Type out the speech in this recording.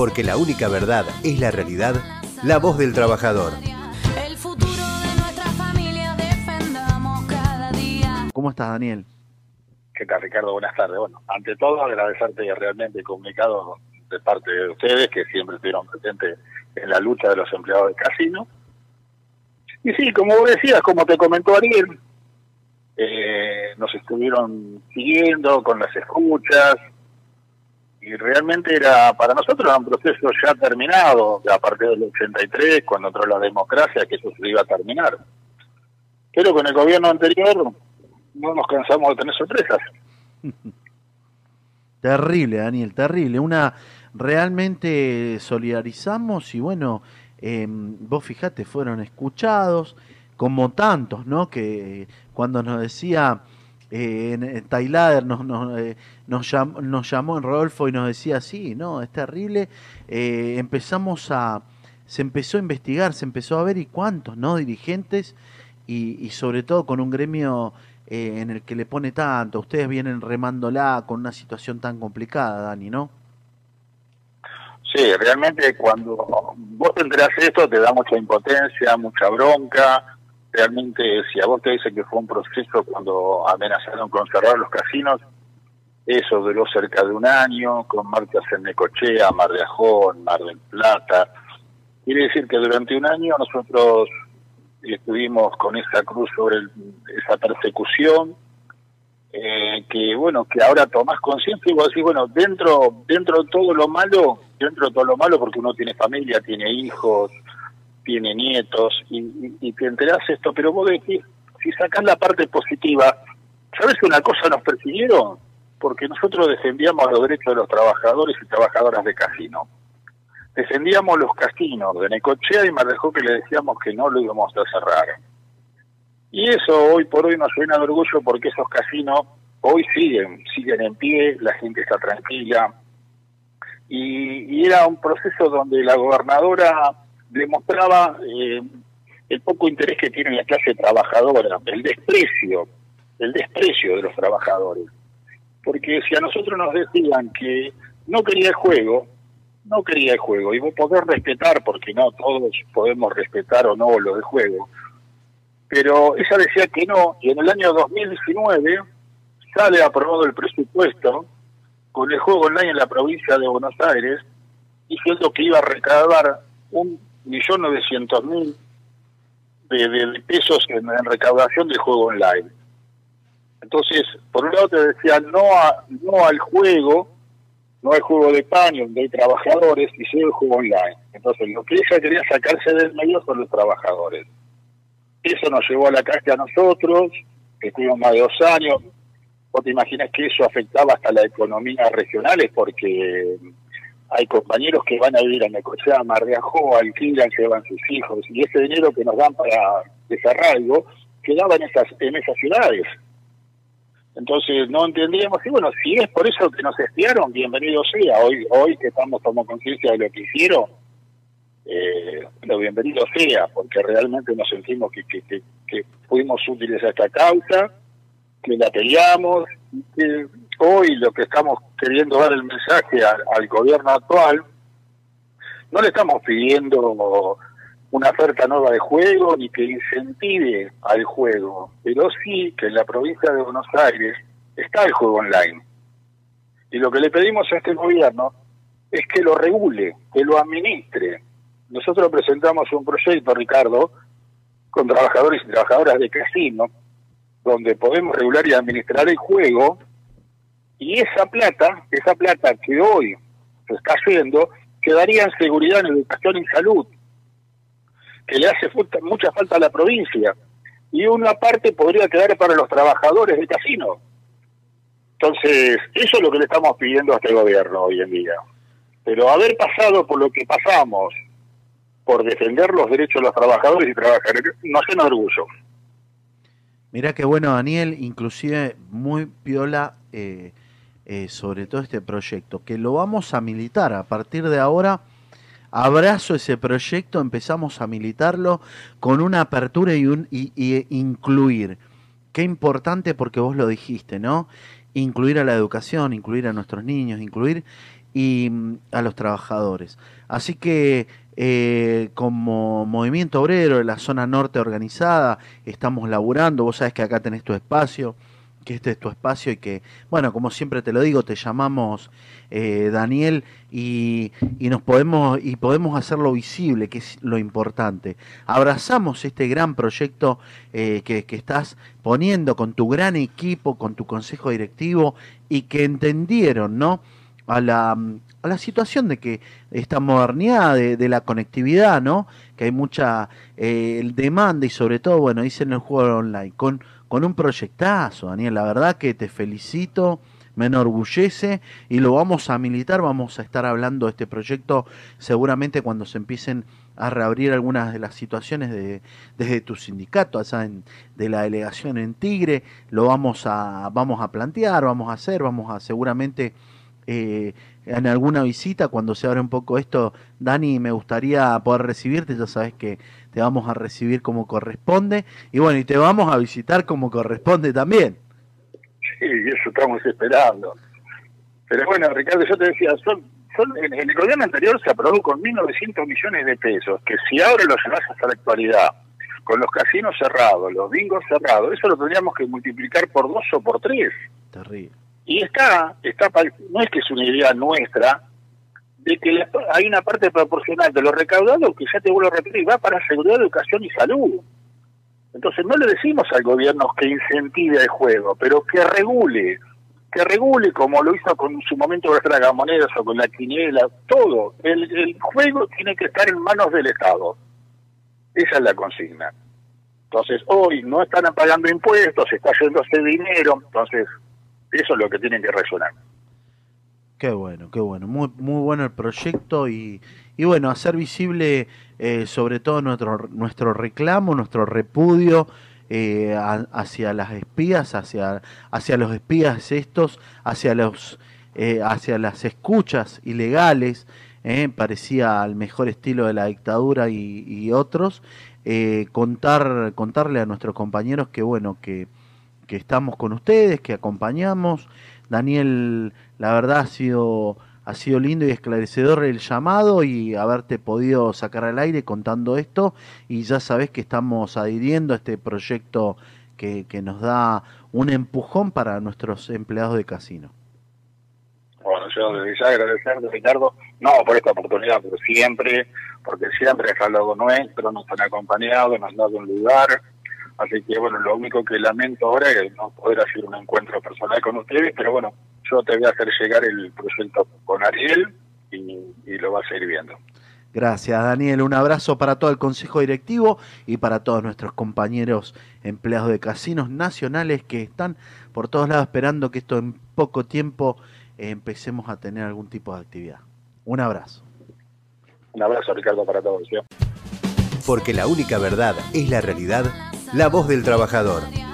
porque la única verdad es la realidad, la voz del trabajador. El futuro de nuestra familia defendamos cada día. ¿Cómo estás, Daniel? ¿Qué tal, Ricardo? Buenas tardes. Bueno, ante todo, agradecerte realmente el comunicado de parte de ustedes, que siempre estuvieron presentes en la lucha de los empleados del casino. Y sí, como vos decías, como te comentó Ariel, eh, nos estuvieron siguiendo con las escuchas, y realmente era, para nosotros era un proceso ya terminado, a partir del 83, cuando entró la democracia, que eso se iba a terminar. Pero con el gobierno anterior no nos cansamos de tener sorpresas. Terrible, Daniel, terrible. Una realmente solidarizamos y bueno, eh, vos fijate, fueron escuchados como tantos, ¿no? Que cuando nos decía eh, en, en Tailader nos, nos, eh, nos, llam- nos llamó en Rodolfo y nos decía, sí, no, es terrible. Eh, empezamos a, se empezó a investigar, se empezó a ver y cuántos, ¿no? Dirigentes y, sobre todo con un gremio eh, en el que le pone tanto. Ustedes vienen remándola con una situación tan complicada, Dani, ¿no? Sí, realmente cuando vos te enterás esto te da mucha impotencia, mucha bronca. Realmente, si a vos te dice que fue un proceso cuando amenazaron con cerrar los casinos, eso duró cerca de un año, con marchas en Necochea, Mar de Ajón, Mar del Plata. Quiere decir que durante un año nosotros estuvimos con esa cruz sobre el- esa persecución, eh, que bueno, que ahora tomás conciencia y vos decís, bueno, dentro, dentro de todo lo malo, dentro de todo lo malo, porque uno tiene familia, tiene hijos, tiene nietos, y, y- y te enterás esto, pero vos decís, si sacás la parte positiva, ¿sabes una cosa nos persiguieron? Porque nosotros defendíamos los derechos de los trabajadores y trabajadoras de casino. Defendíamos los casinos de Necochea y Mar del Ajó, que le decíamos que no lo íbamos a cerrar. Y eso hoy por hoy nos llena de orgullo porque esos casinos hoy siguen, siguen en pie, la gente está tranquila. Y, y era un proceso donde la gobernadora demostraba eh, el poco interés que tiene la clase trabajadora, el desprecio, el desprecio de los trabajadores. Porque si a nosotros nos decían que no quería el juego, no quería el juego, y vos podés respetar, porque no todos podemos respetar o no lo del juego, pero ella decía que no, y en el año 2019 sale aprobado el presupuesto con el juego online en la provincia de Buenos Aires, diciendo que iba a recaudar un millón novecientos mil de, pesos en, recaudación del juego online. Entonces, por un lado te decía no a, no al juego, no al juego de paño donde hay trabajadores, y sí al juego online. Entonces, lo que ella quería sacarse del medio son los trabajadores. Eso nos llevó a la calle a nosotros, que estuvimos más de dos años. Vos te imaginas que eso afectaba hasta la economía regionales, porque hay compañeros que van a vivir a Necochea, Mar de Ajó, alquilan, llevan sus hijos, y ese dinero que nos dan para desarraigo quedaba en esas, en esas ciudades. Entonces no entendíamos, y bueno, si es por eso que nos espiaron, bienvenido sea. Hoy, hoy que estamos tomando conciencia de lo que hicieron, eh, lo bienvenido sea, porque realmente nos sentimos que, que, que fuimos útiles a esta causa, que la peleamos, y que hoy lo que estamos queriendo dar el mensaje al, gobierno actual, no le estamos pidiendo una oferta nueva de juego ni que incentive al juego, pero sí que en la provincia de Buenos Aires está el juego online. Y lo que le pedimos a este gobierno es que lo regule, que lo administre. Nosotros presentamos un proyecto, Ricardo, con trabajadores y trabajadoras de casino, donde podemos regular y administrar el juego, y esa plata, esa plata que hoy se está haciendo, quedaría en seguridad, en educación y salud, que le hace mucha falta a la provincia, y una parte podría quedar para los trabajadores del casino. Entonces, eso es lo que le estamos pidiendo a este gobierno hoy en día. Pero haber pasado por lo que pasamos, por defender los derechos de los trabajadores y trabajadoras, nos llena orgullo. Mirá qué bueno, Daniel, inclusive muy piola eh, eh, sobre todo este proyecto, que lo vamos a militar a partir de ahora. Abrazo ese proyecto, empezamos a militarlo con una apertura y, un, y, incluir. Qué importante porque vos lo dijiste, ¿no? Incluir a la educación, incluir a nuestros niños, incluir y mm, a los trabajadores. Así que eh, como movimiento obrero de la zona norte organizada, estamos laburando, vos sabés que acá tenés tu espacio, que este es tu espacio y que, bueno, como siempre te lo digo, te llamamos eh, Daniel y, y nos podemos y podemos hacerlo visible, que es lo importante. Abrazamos este gran proyecto eh, que, que estás poniendo con tu gran equipo, con tu consejo directivo y que entendieron, ¿no? A la, a la situación de que esta modernidad de, de la conectividad, ¿no? Que hay mucha eh, demanda y sobre todo, bueno, dicen el juego online, con, con un proyectazo, Daniel, la verdad que te felicito, me enorgullece y lo vamos a militar, vamos a estar hablando de este proyecto seguramente cuando se empiecen a reabrir algunas de las situaciones de, desde tu sindicato, allá de la delegación en Tigre, lo vamos a, vamos a plantear, vamos a hacer, vamos a seguramente eh, en alguna visita, cuando se abra un poco esto, Dani, me gustaría poder recibirte, ya sabes que te vamos a recibir como corresponde, y bueno, y te vamos a visitar como corresponde también. Sí, eso estamos esperando. Pero bueno, Ricardo, yo te decía, son, son, en, el gobierno anterior se aprobó con 1.900 millones de pesos, que si ahora lo llevas hasta la actualidad, con los casinos cerrados, los bingos cerrados, eso lo tendríamos que multiplicar por dos o por tres. Terrible. Y está, está no es que es una idea nuestra, de que la- hay una parte proporcional de lo recaudado que ya te vuelvo a repetir, va para seguridad, educación y salud. Entonces no le decimos al gobierno que incentive el juego, pero que regule, que regule como lo hizo con su momento con las tragamonedas o con la quiniela, todo. El, el juego tiene que estar en manos del Estado. Esa es la consigna. Entonces hoy no están pagando impuestos, está yendo ese dinero, entonces eso es lo que tienen que resonar. Qué bueno, qué bueno. Muy, muy bueno el proyecto y, y bueno, hacer visible eh, sobre todo nuestro, nuestro reclamo, nuestro repudio eh, hacia las espías, hacia, hacia los espías estos, hacia los eh, hacia las escuchas ilegales, parecía al mejor estilo de la dictadura y, y otros, contar, contarle a nuestros compañeros que bueno, que, que estamos con ustedes, que acompañamos. Daniel, la verdad ha sido, ha sido lindo y esclarecedor el llamado y haberte podido sacar al aire contando esto y ya sabes que estamos adhiriendo a este proyecto que, que nos da un empujón para nuestros empleados de casino. Bueno, yo desde ya agradecerte, Ricardo, no por esta oportunidad, pero siempre, porque siempre es algo nuestro, nos han acompañado, nos han dado un lugar. Así que, bueno, lo único que lamento ahora es no poder hacer un encuentro personal con ustedes, pero bueno, yo te voy a hacer llegar el proyecto con Ariel y, y lo vas a ir viendo. Gracias, Daniel. Un abrazo para todo el Consejo Directivo y para todos nuestros compañeros empleados de casinos nacionales que están por todos lados esperando que esto en poco tiempo eh, empecemos a tener algún tipo de actividad. Un abrazo. Un abrazo, Ricardo, para todos. ¿sí? Porque la única verdad es la realidad, la voz del trabajador.